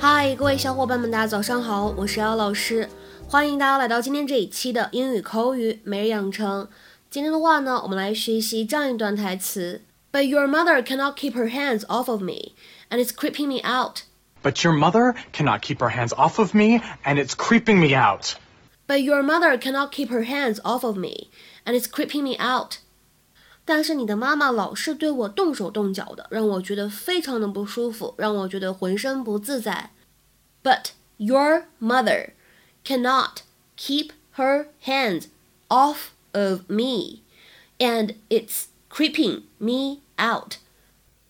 嗨，各位小伙伴们，大家早上好，我是姚老师，欢迎大家来到今天这一期的英语口语每日养成。今天的话呢，我们来学习这样一段台词：But your mother cannot keep her hands off of me, and it's creeping me out. But your mother cannot keep her hands off of me, and it's creeping me out. But your mother cannot keep her hands off of me, and it's creeping me out. 但是你的妈妈老是对我动手动脚的，让我觉得非常的不舒服，让我觉得浑身不自在。But your mother cannot keep her hands off of me, and it's creeping me out.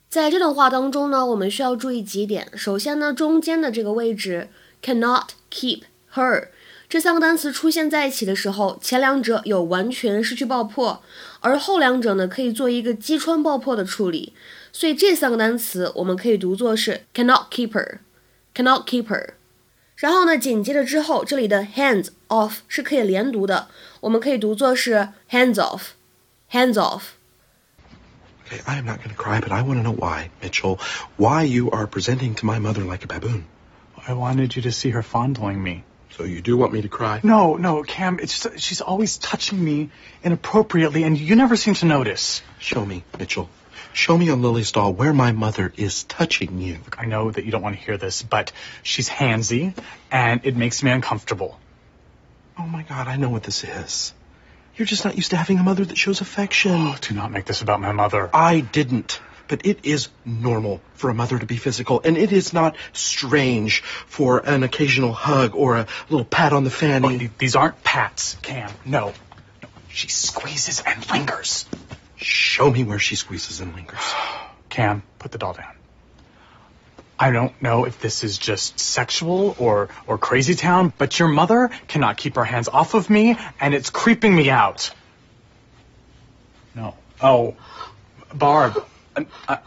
在这段话当中呢，我们需要注意几点。首先呢，中间的这个位置 cannot keep her 这三个单词出现在一起的时候，前两者有完全失去爆破，而后两者呢可以做一个击穿爆破的处理。所以这三个单词我们可以读作是 cannot keep her，cannot keep her。然后呢，紧接着之后这里的 hands off 是可以连读的，我们可以读作是 hands off，hands off。Okay, I am not going to cry, but I want to know why, Mitchell. Why you are presenting to my mother like a baboon? I wanted you to see her fondling me. So you do want me to cry? No, no, Cam, it's she's always touching me inappropriately, and you never seem to notice. Show me, Mitchell. Show me on Lily's doll where my mother is touching you. Look, I know that you don't want to hear this, but she's handsy, and it makes me uncomfortable. Oh my god, I know what this is. You're just not used to having a mother that shows affection. Oh, do not make this about my mother. I didn't. But it is normal for a mother to be physical, and it is not strange for an occasional hug or a little pat on the fanny. Oh, these aren't pats, Cam. No. no. She squeezes and lingers. Show me where she squeezes and lingers. Cam, put the doll down. I don't know if this is just sexual or, or crazy town, but your mother cannot keep her hands off of me, and it's creeping me out. No. Oh, Barb. I, I,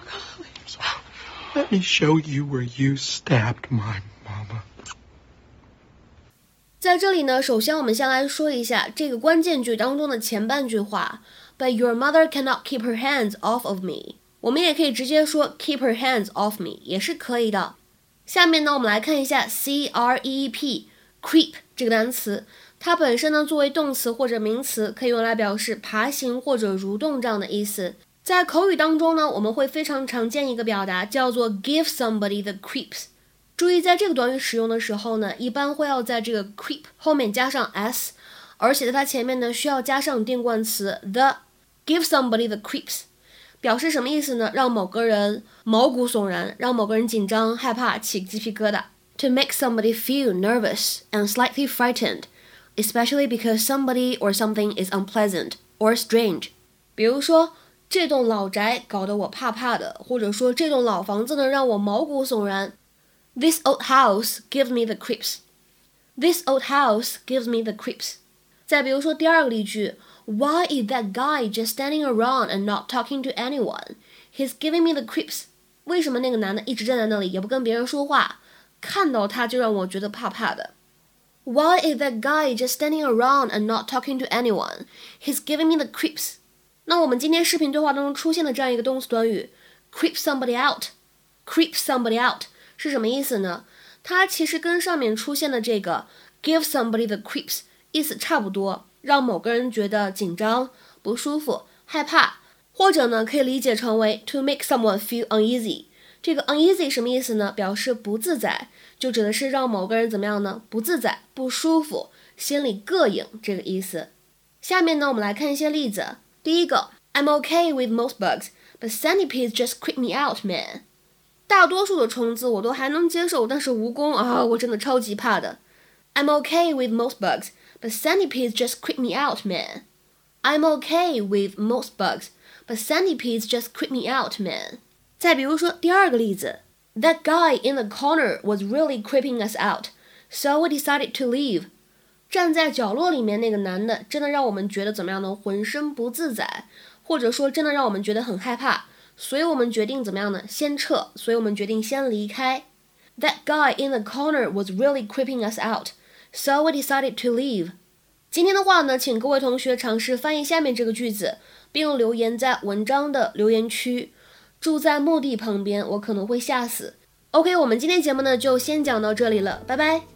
Let me show you where you stabbed my mama. 在这里呢，首先我们先来说一下这个关键句当中的前半句话，But your mother cannot keep her hands off of me。我们也可以直接说 keep her hands off me，也是可以的。下面呢，我们来看一下 c r e e p，creep 这个单词，它本身呢作为动词或者名词，可以用来表示爬行或者蠕动这样的意思。在口语当中呢，我们会非常常见一个表达叫做 give somebody the creeps。注意，在这个短语使用的时候呢，一般会要在这个 creep 后面加上 s，而且在它前面呢需要加上定冠词 the。Give somebody the creeps，表示什么意思呢？让某个人毛骨悚然，让某个人紧张、害怕、起鸡皮疙瘩。To make somebody feel nervous and slightly frightened, especially because somebody or something is unpleasant or strange。比如说，这栋老宅搞得我怕怕的，或者说这栋老房子呢让我毛骨悚然。This old house gives me the creeps. This old house gives me the creeps. 再比如说第二个例句，Why is that guy just standing around and not talking to anyone? He's giving me the creeps. 为什么那个男的一直站在那里也不跟别人说话？看到他就让我觉得怕怕的。Why is that guy just standing around and not talking to anyone? He's giving me the creeps. 那我们今天视频对话当中出现的这样一个动词短语，creep somebody out，creep somebody out。是什么意思呢？它其实跟上面出现的这个 give somebody the creeps 意思差不多，让某个人觉得紧张、不舒服、害怕，或者呢可以理解成为 to make someone feel uneasy。这个 uneasy 什么意思呢？表示不自在，就指的是让某个人怎么样呢？不自在、不舒服、心里膈应这个意思。下面呢，我们来看一些例子。第一个，I'm okay with most bugs, but centipedes just creep me out, man. 大多数的虫子我都还能接受，但是蜈蚣啊，我真的超级怕的。I'm okay with most bugs, but centipedes just creep me out, man. I'm okay with most bugs, but centipedes just creep me out, man. 再比如说第二个例子，That guy in the corner was really creeping us out, so we decided to leave. 站在角落里面那个男的，真的让我们觉得怎么样呢？浑身不自在，或者说真的让我们觉得很害怕。所以我们决定怎么样呢？先撤。所以我们决定先离开。That guy in the corner was really creeping us out, so we decided to leave. 今天的话呢，请各位同学尝试翻译下面这个句子，并留言在文章的留言区。住在墓地旁边，我可能会吓死。OK，我们今天节目呢就先讲到这里了，拜拜。